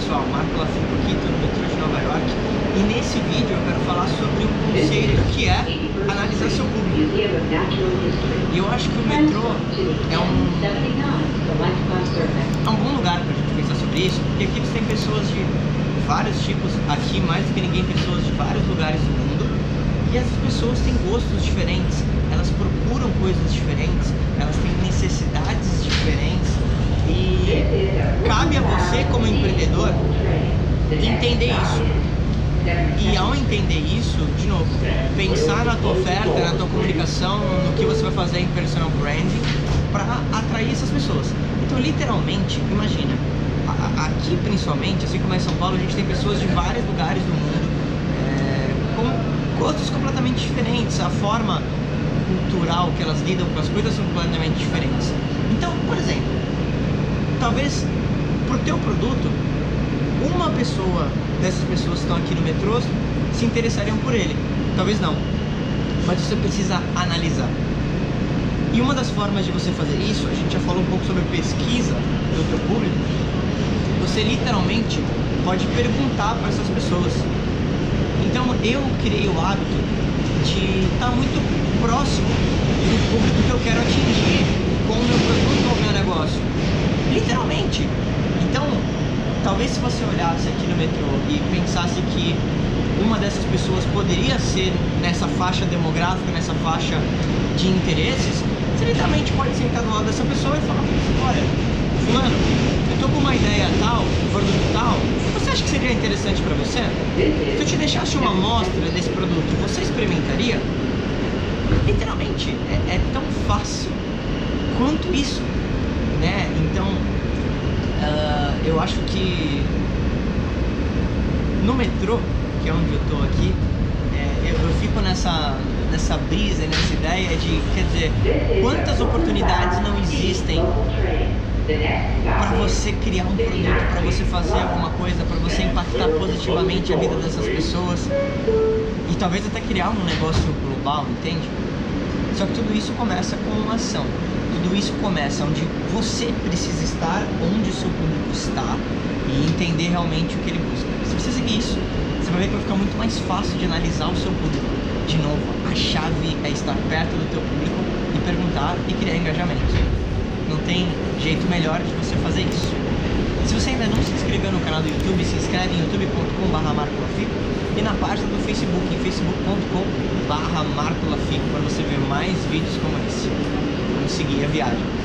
pessoal, Marco Lafico aqui, no metrô de Nova York. E nesse vídeo eu quero falar sobre um conceito que é analisar seu público. E eu acho que o metrô é um, é um bom lugar pra gente pensar sobre isso, porque aqui você tem pessoas de vários tipos, aqui mais do que ninguém, pessoas de vários lugares do mundo, e essas pessoas têm gostos diferentes, elas procuram coisas diferentes, elas têm necessidades diferentes, cabe a você como empreendedor entender isso. E ao entender isso, de novo, pensar na tua oferta, na tua comunicação, no que você vai fazer em personal branding para atrair essas pessoas. Então, literalmente, imagina, aqui principalmente, assim como é em São Paulo, a gente tem pessoas de vários lugares do mundo é, com gostos completamente diferentes, a forma cultural que elas lidam com as coisas são completamente diferentes. Então, por exemplo, talvez teu produto, uma pessoa dessas pessoas que estão aqui no metrô se interessariam por ele. Talvez não. Mas você precisa analisar. E uma das formas de você fazer isso, a gente já falou um pouco sobre pesquisa do teu público, você literalmente pode perguntar para essas pessoas. Então eu criei o hábito de estar muito próximo do público que eu quero atingir com o meu produto ou meu negócio. Literalmente. Então, talvez se você olhasse aqui no metrô e pensasse que uma dessas pessoas poderia ser nessa faixa demográfica, nessa faixa de interesses, você literalmente pode sentar do lado dessa pessoa e falar, olha, fulano, eu tô com uma ideia tal, produto tal, você acha que seria interessante para você? Se eu te deixasse uma amostra desse produto, você experimentaria? Literalmente, é, é tão fácil quanto isso, né? Eu acho que no metrô, que é onde eu tô aqui, é, eu, eu, fico nessa, nessa brisa, nessa ideia de, quer dizer, quantas oportunidades não existem para você criar um produto, para você fazer alguma coisa, para você impactar positivamente a vida dessas pessoas e talvez até criar um negócio global, entende? Só que tudo isso começa com uma ação. Tudo isso começa onde você precisa estar, onde o seu público está e entender realmente o que ele busca. Se você seguir isso, você vai ver que vai ficar muito mais fácil de analisar o seu público. De novo, a chave é estar perto do teu público e perguntar e criar engajamento. Não tem jeito melhor de você fazer isso. Se você ainda não se inscreveu no canal do YouTube, se inscreve em youtube.com.br e na página do Facebook, em facebook.com.br para você ver mais vídeos como esse. Seguir a viagem.